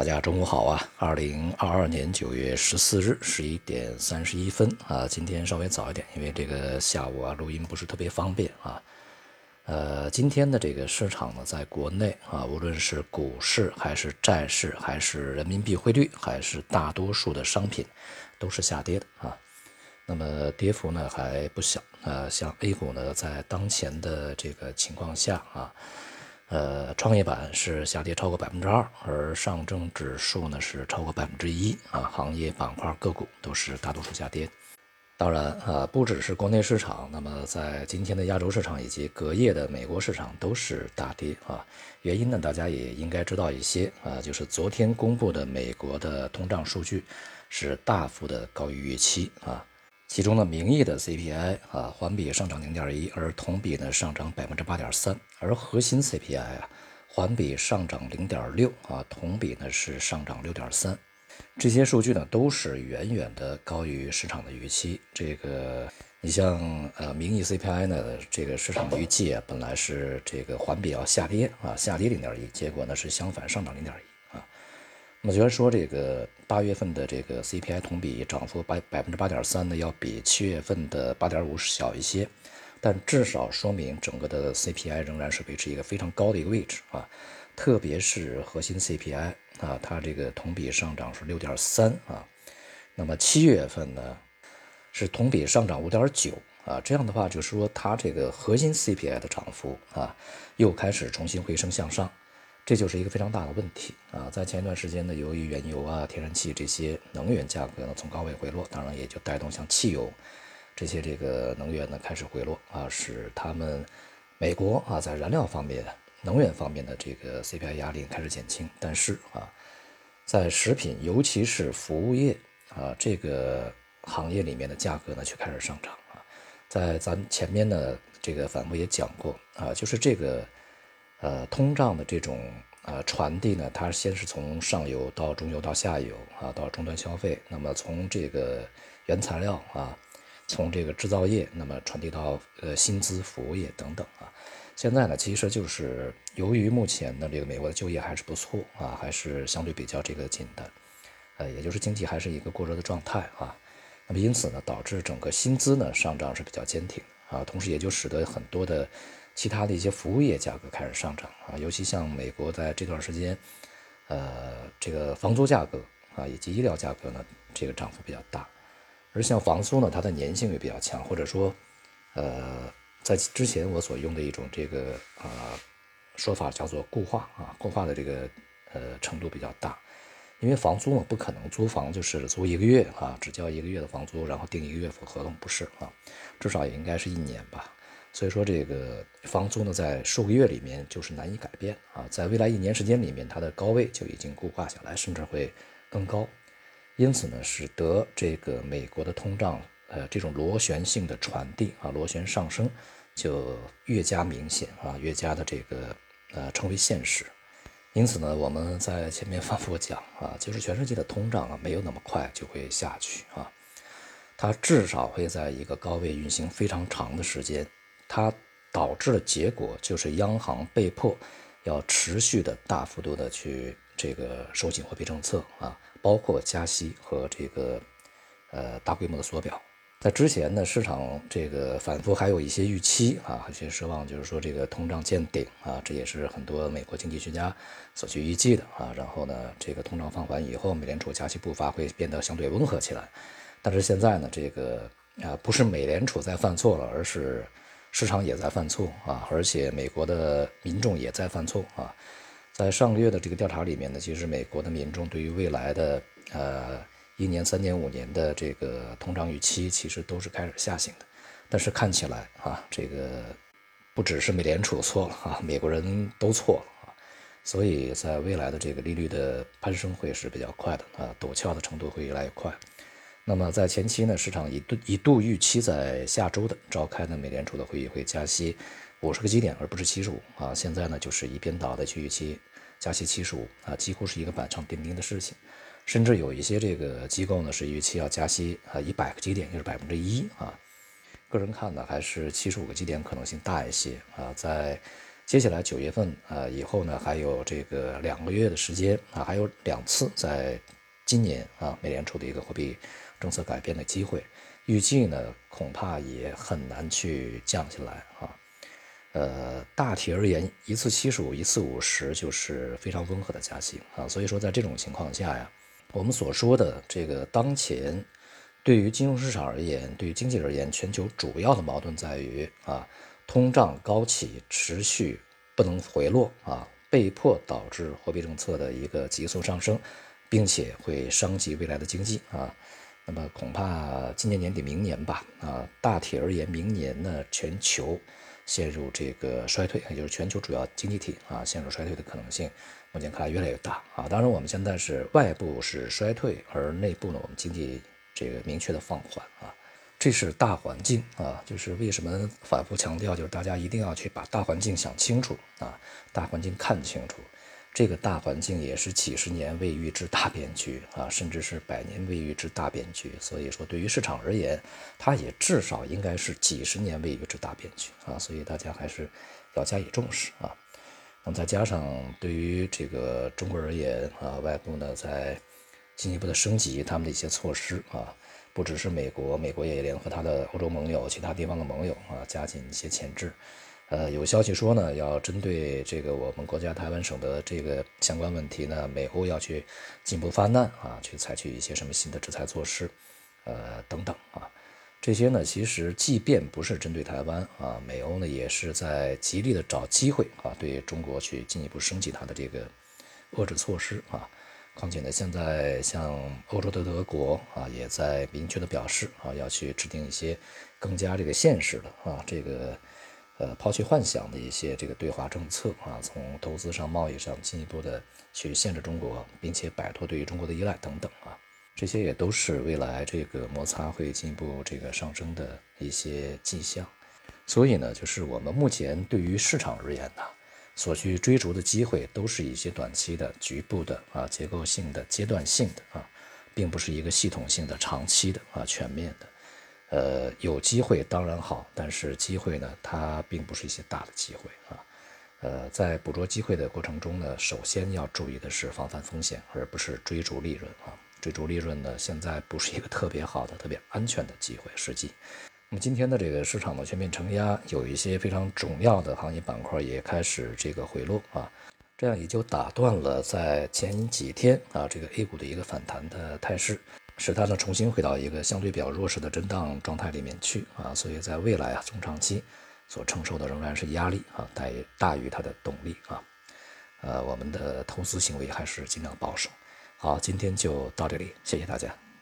大家中午好啊！二零二二年九月十四日十一点三十一分啊，今天稍微早一点，因为这个下午啊录音不是特别方便啊。呃，今天的这个市场呢，在国内啊，无论是股市还是债市，还是人民币汇率，还是大多数的商品，都是下跌的啊。那么跌幅呢还不小啊，像 A 股呢，在当前的这个情况下啊。呃，创业板是下跌超过百分之二，而上证指数呢是超过百分之一啊。行业板块个股都是大多数下跌。当然啊，不只是国内市场，那么在今天的亚洲市场以及隔夜的美国市场都是大跌啊。原因呢，大家也应该知道一些啊，就是昨天公布的美国的通胀数据是大幅的高于预期啊。其中呢，名义的 CPI 啊，环比上涨零点一，而同比呢上涨百分之八点三，而核心 CPI 啊，环比上涨零点六啊，同比呢是上涨六点三，这些数据呢都是远远的高于市场的预期。这个你像呃，名义 CPI 呢，这个市场预计啊，本来是这个环比要下跌啊，下跌零点一，结果呢是相反上涨零点一。那么，虽然说这个八月份的这个 CPI 同比涨幅百百分之八点三呢，要比七月份的八点五小一些，但至少说明整个的 CPI 仍然是维持一个非常高的一个位置啊。特别是核心 CPI 啊，它这个同比上涨是六点三啊。那么七月份呢，是同比上涨五点九啊。这样的话，就是说它这个核心 CPI 的涨幅啊，又开始重新回升向上。这就是一个非常大的问题啊！在前一段时间呢，由于原油啊、天然气这些能源价格呢从高位回落，当然也就带动像汽油这些这个能源呢开始回落啊，使他们美国啊在燃料方面、能源方面的这个 CPI 压力开始减轻。但是啊，在食品，尤其是服务业啊这个行业里面的价格呢却开始上涨啊。在咱前面呢这个反复也讲过啊，就是这个。呃，通胀的这种呃传递呢，它先是从上游到中游到下游啊，到终端消费，那么从这个原材料啊，从这个制造业，那么传递到呃薪资服务业等等啊。现在呢，其实就是由于目前的这个美国的就业还是不错啊，还是相对比较这个紧的，呃，也就是经济还是一个过热的状态啊。那么因此呢，导致整个薪资呢上涨是比较坚挺啊，同时也就使得很多的。其他的一些服务业价格开始上涨啊，尤其像美国在这段时间，呃，这个房租价格啊以及医疗价格呢，这个涨幅比较大。而像房租呢，它的粘性也比较强，或者说，呃，在之前我所用的一种这个啊说法叫做固化啊，固化的这个呃程度比较大。因为房租嘛，不可能租房就是租一个月啊，只交一个月的房租，然后订一个月份合同，不是啊，至少也应该是一年吧。所以说，这个房租呢，在数个月里面就是难以改变啊，在未来一年时间里面，它的高位就已经固化下来，甚至会更高。因此呢，使得这个美国的通胀，呃，这种螺旋性的传递啊，螺旋上升就越加明显啊，越加的这个呃成为现实。因此呢，我们在前面反复讲啊，就是全世界的通胀啊，没有那么快就会下去啊，它至少会在一个高位运行非常长的时间。它导致的结果就是央行被迫要持续的大幅度的去这个收紧货币政策啊，包括加息和这个呃大规模的缩表。在之前呢，市场这个反复还有一些预期啊，有些奢望，就是说这个通胀见顶啊，这也是很多美国经济学家所去预计的啊。然后呢，这个通胀放缓以后，美联储加息步伐会变得相对温和起来。但是现在呢，这个啊不是美联储在犯错了，而是市场也在犯错啊，而且美国的民众也在犯错啊。在上个月的这个调查里面呢，其实美国的民众对于未来的呃一年、三年、五年的这个通胀预期，其实都是开始下行的。但是看起来啊，这个不只是美联储错了啊，美国人都错了啊。所以在未来的这个利率的攀升会是比较快的啊，陡峭的程度会越来越快。那么在前期呢，市场一度一度预期在下周的召开的美联储的会议会加息五十个基点，而不是七十五啊。现在呢，就是一边倒的去预期加息七十五啊，几乎是一个板上钉钉的事情。甚至有一些这个机构呢是预期要加息啊一百个基点，就是百分之一啊。个人看呢，还是七十五个基点可能性大一些啊。在接下来九月份啊以后呢，还有这个两个月的时间啊，还有两次在今年啊美联储的一个货币政策改变的机会，预计呢恐怕也很难去降下来啊。呃，大体而言，一次七十五，一次五十，就是非常温和的加息啊。所以说，在这种情况下呀，我们所说的这个当前对于金融市场而言，对于经济而言，全球主要的矛盾在于啊，通胀高企，持续不能回落啊，被迫导致货币政策的一个急速上升，并且会伤及未来的经济啊。那么恐怕今年年底、明年吧啊，大体而言，明年呢，全球。陷入这个衰退，也就是全球主要经济体啊陷入衰退的可能性，目前看来越来越大啊。当然，我们现在是外部是衰退，而内部呢，我们经济这个明确的放缓啊，这是大环境啊。就是为什么反复强调，就是大家一定要去把大环境想清楚啊，大环境看清楚。这个大环境也是几十年未遇之大变局啊，甚至是百年未遇之大变局。所以说，对于市场而言，它也至少应该是几十年未遇之大变局啊。所以大家还是要加以重视啊。那么再加上对于这个中国而言啊，外部呢在进一步的升级他们的一些措施啊，不只是美国，美国也联合他的欧洲盟友、其他地方的盟友啊，加紧一些前置。呃，有消息说呢，要针对这个我们国家台湾省的这个相关问题呢，美欧要去进一步发难啊，去采取一些什么新的制裁措施，呃，等等啊，这些呢，其实即便不是针对台湾啊，美欧呢也是在极力的找机会啊，对中国去进一步升级它的这个遏制措施啊。况且呢，现在像欧洲的德国啊，也在明确的表示啊，要去制定一些更加这个现实的啊，这个。呃，抛弃幻想的一些这个对华政策啊，从投资上、贸易上进一步的去限制中国，并且摆脱对于中国的依赖等等啊，这些也都是未来这个摩擦会进一步这个上升的一些迹象。所以呢，就是我们目前对于市场而言呢，所去追逐的机会都是一些短期的、局部的啊、结构性的、阶段性的啊，并不是一个系统性的、长期的啊、全面的。呃，有机会当然好，但是机会呢，它并不是一些大的机会啊。呃，在捕捉机会的过程中呢，首先要注意的是防范风险，而不是追逐利润啊。追逐利润呢，现在不是一个特别好的、特别安全的机会时机。那么今天的这个市场的全面承压，有一些非常重要的行业板块也开始这个回落啊，这样也就打断了在前几天啊这个 A 股的一个反弹的态势。使它呢重新回到一个相对比较弱势的震荡状态里面去啊，所以在未来啊中长期所承受的仍然是压力啊，大于大于它的动力啊，呃，我们的投资行为还是尽量保守。好，今天就到这里，谢谢大家。